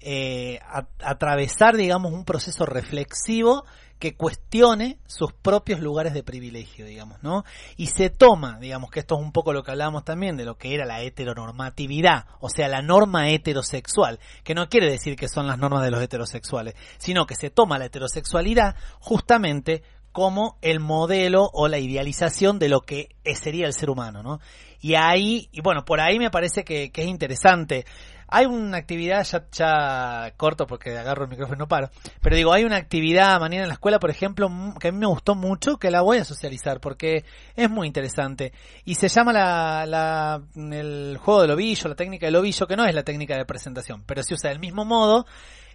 eh, atravesar, digamos, un proceso reflexivo que cuestione sus propios lugares de privilegio, digamos, ¿no? Y se toma, digamos, que esto es un poco lo que hablábamos también de lo que era la heteronormatividad, o sea, la norma heterosexual, que no quiere decir que son las normas de los heterosexuales, sino que se toma la heterosexualidad justamente como el modelo o la idealización de lo que sería el ser humano, ¿no? Y ahí, y bueno, por ahí me parece que, es interesante. Hay una actividad, ya, corto porque agarro el micrófono y no paro, pero digo, hay una actividad mañana en la escuela, por ejemplo, que a mí me gustó mucho, que la voy a socializar porque es muy interesante. Y se llama la, la, el juego del ovillo, la técnica del ovillo, que no es la técnica de presentación, pero se usa del mismo modo,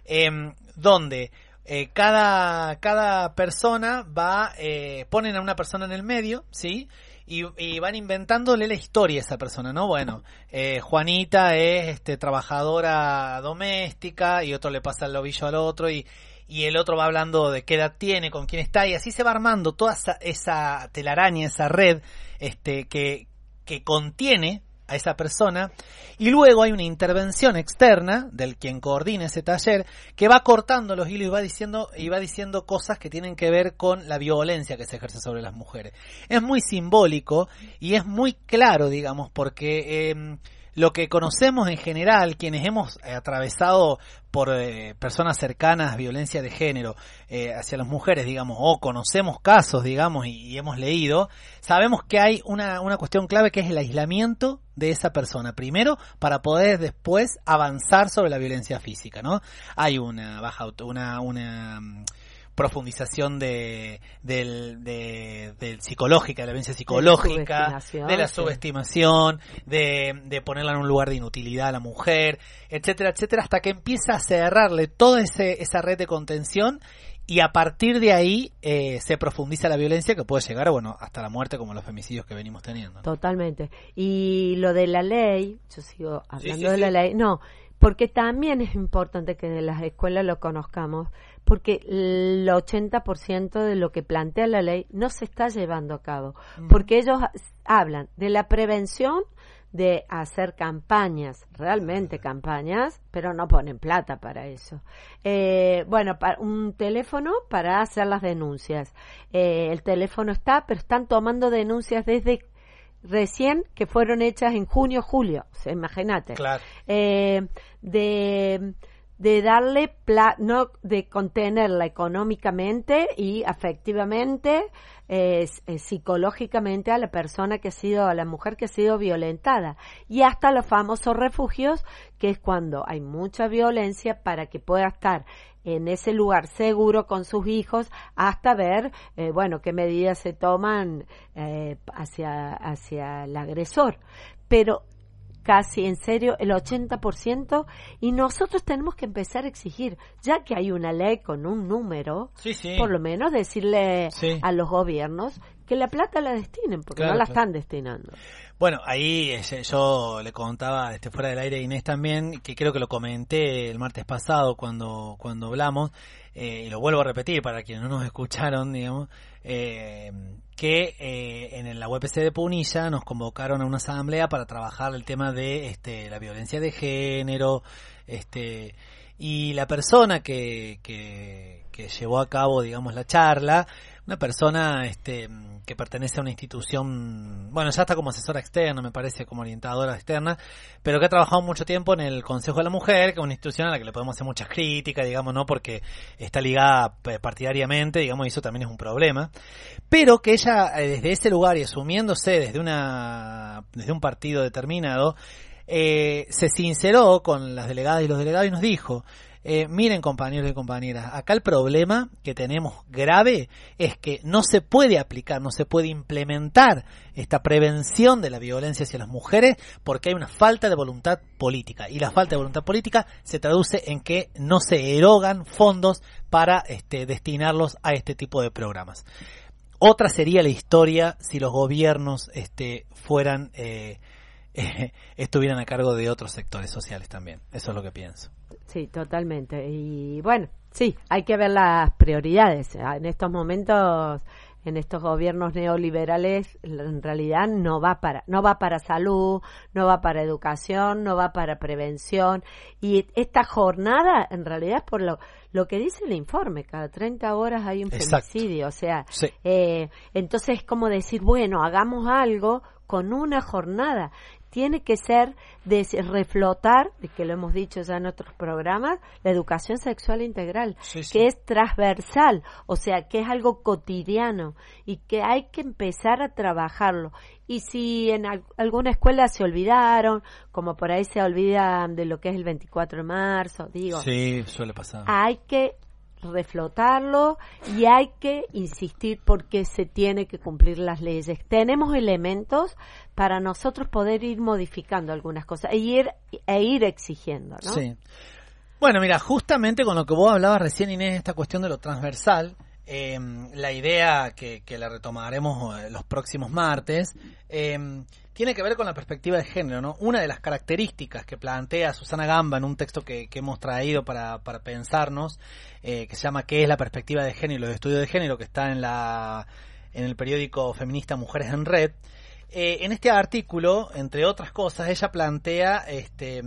em, donde eh, cada, cada persona va, eh, ponen a una persona en el medio, ¿sí? Y, van inventándole la historia a esa persona, ¿no? Bueno, eh, Juanita es este, trabajadora doméstica y otro le pasa el ovillo al otro y, y el otro va hablando de qué edad tiene, con quién está y así se va armando toda esa, esa telaraña, esa red este, que, que contiene a esa persona y luego hay una intervención externa del quien coordina ese taller que va cortando los hilos y va diciendo y va diciendo cosas que tienen que ver con la violencia que se ejerce sobre las mujeres. Es muy simbólico y es muy claro, digamos, porque eh, lo que conocemos en general, quienes hemos atravesado por eh, personas cercanas violencia de género eh, hacia las mujeres, digamos, o conocemos casos, digamos, y, hemos leído, sabemos que hay una, una cuestión clave que es el aislamiento de esa persona, primero, para poder después avanzar sobre la violencia física, ¿no? Hay una baja, auto- una, una profundización de, del, de, del psicológica, de la violencia psicológica, de la sí. subestimación, de, de ponerla en un lugar de inutilidad a la mujer, etcétera, etcétera, hasta que empieza a cerrarle toda ese, esa red de contención y a partir de ahí eh, se profundiza la violencia que puede llegar, bueno, hasta la muerte como los femicidios que venimos teniendo. ¿no? Totalmente. Y lo de la ley, yo sigo hablando sí, de la ley, no, porque también es importante que en las escuelas lo conozcamos, porque el 80% de lo que plantea la ley no se está llevando a cabo, porque ellos hablan de la prevención, de hacer campañas, realmente campañas, pero no ponen plata para eso. Eh, bueno, pa- un teléfono para hacer las denuncias. Eh, el teléfono está, pero están tomando denuncias desde recién que fueron hechas en junio, julio. O sea, imagínate. Claro. Eh, de, de darle, pla- no, de contenerla económicamente y afectivamente, psicológicamente a la persona que ha sido, a la mujer que ha sido violentada. Y hasta los famosos refugios, que es cuando hay mucha violencia para que pueda estar en ese lugar seguro con sus hijos hasta ver, eh, bueno, qué medidas se toman eh, hacia, hacia el agresor. Pero casi en serio el 80% y nosotros tenemos que empezar a exigir, ya que hay una ley con un número, Sí, sí. por lo menos decirle Sí. a los gobiernos que la plata la destinen, porque Claro, no la claro. están destinando. Bueno, ahí eh, yo le contaba este, fuera del aire a Inés también, que creo que lo comenté el martes pasado cuando, cuando hablamos, eh, y lo vuelvo a repetir para quienes no nos escucharon, digamos, eh, que eh, en la UPC de Punilla nos convocaron a una asamblea para trabajar el tema de este, la violencia de género, este, y la persona que, que, que llevó a cabo, digamos, la charla, una persona este, que pertenece a una institución, bueno, ya está como asesora externa, me parece, como orientadora externa, pero que ha trabajado mucho tiempo en el Consejo de la Mujer, que es una institución a la que le podemos hacer muchas críticas, digamos, ¿no? Porque está ligada eh, partidariamente, digamos, y eso también es un problema. Pero que ella, eh, desde ese lugar y asumiéndose desde una, desde un partido determinado, eh, se sinceró con las delegadas y los delegados y nos dijo, eh, miren compañeros y compañeras, acá el problema que tenemos grave es que no se puede aplicar, no se puede implementar esta prevención de la violencia hacia las mujeres porque hay una falta de voluntad política y la falta de voluntad política se traduce en que no se erogan fondos para este, destinarlos a este tipo de programas. Otra sería la historia si los gobiernos este, fueran eh, estuvieran a cargo de otros sectores sociales también. Eso es lo que pienso. Sí, totalmente. Y bueno, sí, hay que ver las prioridades. En estos momentos en estos gobiernos neoliberales en realidad no va para no va para salud, no va para educación, no va para prevención y esta jornada en realidad es por lo lo que dice el informe, cada 30 horas hay un Exacto. femicidio, o sea, Sí. eh, entonces es como decir, bueno, hagamos algo con una jornada. Tiene que ser de reflotar, de que lo hemos dicho ya en otros programas, la educación sexual integral, Sí, sí. que es transversal, o sea, que es algo cotidiano y que hay que empezar a trabajarlo. Y si en al- alguna escuela se olvidaron, como por ahí se olvidan de lo que es el 24 de marzo, digo, Sí, suele pasar. hay que reflotarlo y hay que insistir porque se tiene que cumplir las leyes. Tenemos elementos para nosotros poder ir modificando algunas cosas e ir, e ir exigiendo. Sí. Bueno, mira, justamente con lo que vos hablabas recién, Inés, esta cuestión de lo transversal, eh, la idea que, que la retomaremos eh, los próximos martes, eh, tiene que ver con la perspectiva de género, ¿no? Una de las características que plantea Susana Gamba en un texto que, que hemos traído para, para pensarnos, eh, que se llama ¿Qué es la perspectiva de género y los estudios de género? que está en la en el periódico feminista Mujeres en Red. Eh, en este artículo, entre otras cosas, ella plantea este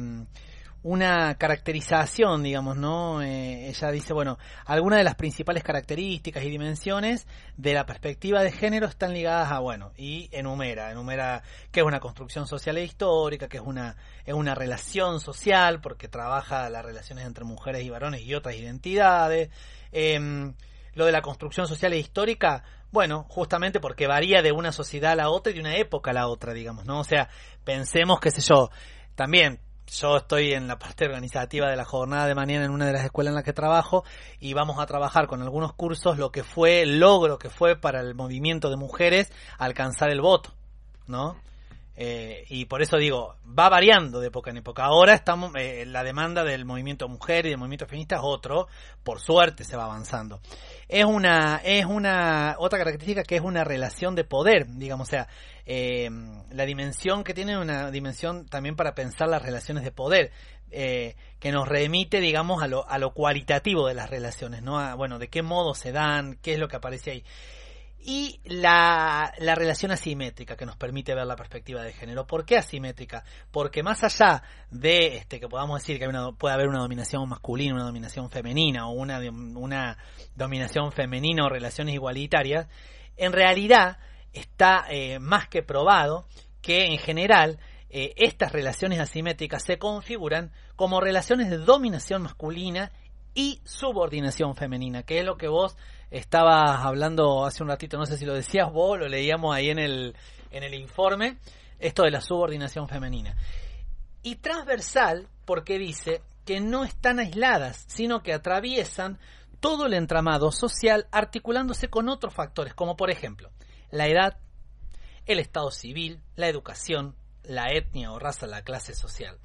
una caracterización, digamos, ¿no? Eh, ella dice, bueno, algunas de las principales características y dimensiones de la perspectiva de género están ligadas a, bueno, y enumera, enumera que es una construcción social e histórica, que es una, es una relación social, porque trabaja las relaciones entre mujeres y varones y otras identidades. Em, lo de la construcción social e histórica, bueno, justamente porque varía de una sociedad a la otra y de una época a la otra, digamos, ¿no? O sea, pensemos, qué sé yo, también yo estoy en la parte organizativa de la jornada de mañana en una de las escuelas en las que trabajo y vamos a trabajar con algunos cursos lo que fue el logro que fue para el movimiento de mujeres alcanzar el voto, ¿no? Eh, y por eso digo, va variando de época en época. Ahora estamos, eh, la demanda del movimiento mujer y del movimiento feminista es otro, por suerte se va avanzando. Es una, es una, otra característica que es una relación de poder, digamos, o sea, eh, la dimensión que tiene una dimensión también para pensar las relaciones de poder, eh, que nos remite, digamos, a lo, a lo cualitativo de las relaciones, ¿no? A, bueno, de qué modo se dan, qué es lo que aparece ahí y la, la relación asimétrica que nos permite ver la perspectiva de género. ¿Por qué asimétrica? Porque más allá de este que podamos decir que puede haber una dominación masculina, una dominación femenina o una, una dominación femenina o relaciones igualitarias, en realidad está eh, más que probado que en general eh, estas relaciones asimétricas se configuran como relaciones de dominación masculina y subordinación femenina, que es lo que vos estabas hablando hace un ratito, no sé si lo decías vos, lo leíamos ahí en el, en el informe, esto de la subordinación femenina. Y transversal porque dice que no están aisladas, sino que atraviesan todo el entramado social articulándose con otros factores, como por ejemplo la edad, el estado civil, la educación, la etnia o raza, la clase social.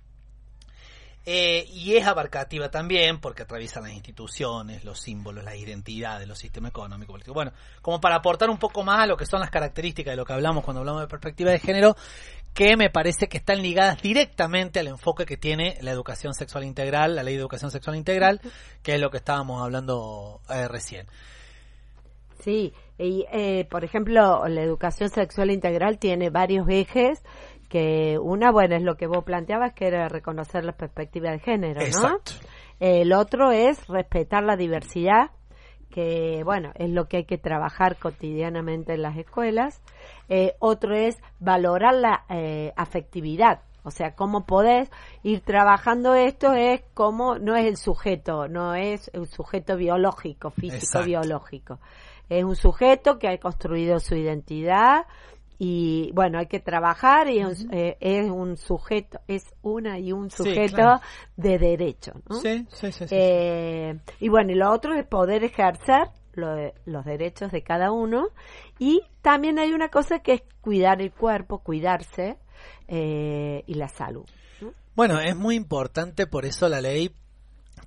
Eh, y es abarcativa también porque atraviesa las instituciones, los símbolos, las identidades, los sistemas económicos, políticos. Bueno, como para aportar un poco más a lo que son las características de lo que hablamos cuando hablamos de perspectiva de género, que me parece que están ligadas directamente al enfoque que tiene la educación sexual integral, la ley de educación sexual integral, que es lo que estábamos hablando eh, recién. Sí, y eh, por ejemplo, la educación sexual integral tiene varios ejes que una, bueno, es lo que vos planteabas, que era reconocer la perspectiva de género, ¿no? Exacto. El otro es respetar la diversidad, que, bueno, es lo que hay que trabajar cotidianamente en las escuelas. Eh, otro es valorar la eh, afectividad, o sea, cómo podés ir trabajando esto es como, no es el sujeto, no es un sujeto biológico, físico Exacto. biológico. Es un sujeto que ha construido su identidad y bueno, hay que trabajar y es, eh, es un sujeto, es una y un Sí, sujeto claro. de derecho. ¿no? Sí, sí, sí, sí. Eh, y bueno, y lo otro es poder ejercer lo de- los derechos de cada uno. Y también hay una cosa que es cuidar el cuerpo, cuidarse eh, y la salud. Bueno, es muy importante por eso la ley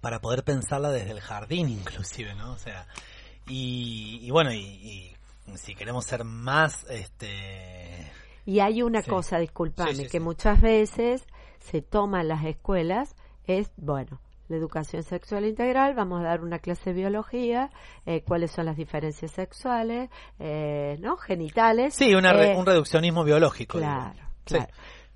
para poder pensarla desde el jardín inclusive, ¿no? O sea, y, y bueno, y, y si queremos ser más, este... Y hay una Sí. cosa, Sí, sí, que muchas veces se toma en las escuelas, es, bueno, la educación sexual integral, vamos a dar una clase de biología, eh, cuáles son las diferencias sexuales, eh, ¿no? Genitales. Sí, una Eh, un reduccionismo biológico. Claro, claro.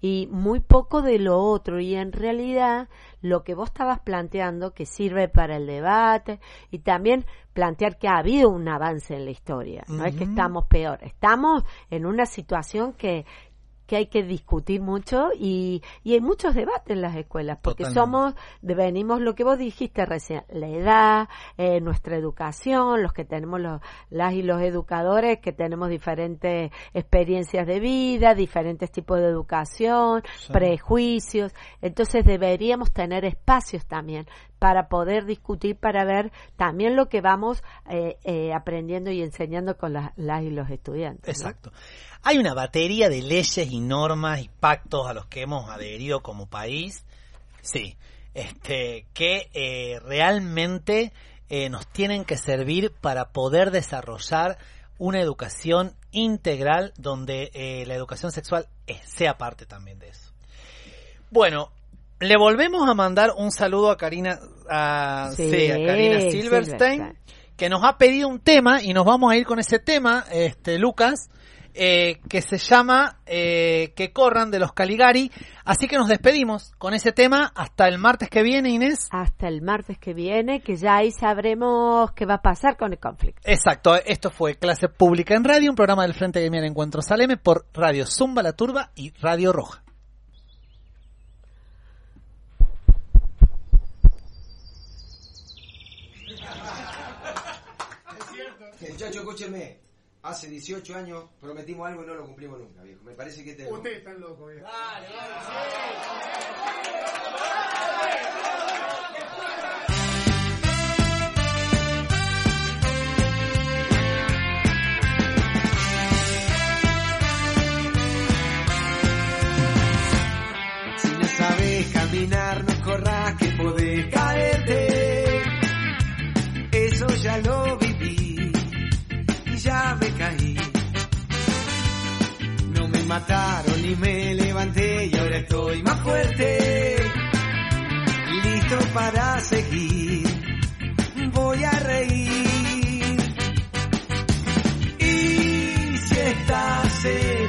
Y muy poco de lo otro. Y en realidad, lo que vos estabas planteando, que sirve para el debate, y también plantear que ha habido un avance en la historia. No es que estamos peor. Estamos en una situación que que hay que discutir mucho y, y hay muchos debates en las escuelas porque Totalmente. somos venimos lo que vos dijiste recién la edad eh, nuestra educación los que tenemos los las y los educadores que tenemos diferentes experiencias de vida diferentes tipos de educación Sí. prejuicios entonces deberíamos tener espacios también para poder discutir para ver también lo que vamos eh, eh, aprendiendo y enseñando con las, las y los estudiantes. Exacto. Hay una batería de leyes y normas y pactos a los que hemos adherido como país, sí, este, que eh, realmente eh, nos tienen que servir para poder desarrollar una educación integral donde la educación sexual sea parte también de eso. Bueno, le volvemos a mandar un saludo a Karina, a, Sí, sí, a Karina Silverstein, Silverstein. que nos ha pedido un tema y nos vamos a ir con ese tema, este Lucas, eh, que se llama eh, Que corran de los Caligari. Así que nos despedimos con ese tema hasta el martes que viene, Inés. Hasta el martes que viene, que ya ahí sabremos qué va a pasar con el conflicto. Exacto, esto fue Clase Pública en Radio, un programa del Frente Gremial Encuentro Saleme por Radio Zumba La Turba y Radio Roja. Muchachos, escúchenme. Hace 18 años prometimos algo y no lo cumplimos nunca, viejo. Me parece que te... Ustedes están locos, viejo. Si no sabes caminar, no corras que podés mataron y me levanté y ahora estoy más fuerte, listo para seguir, voy a reír. Y si estás en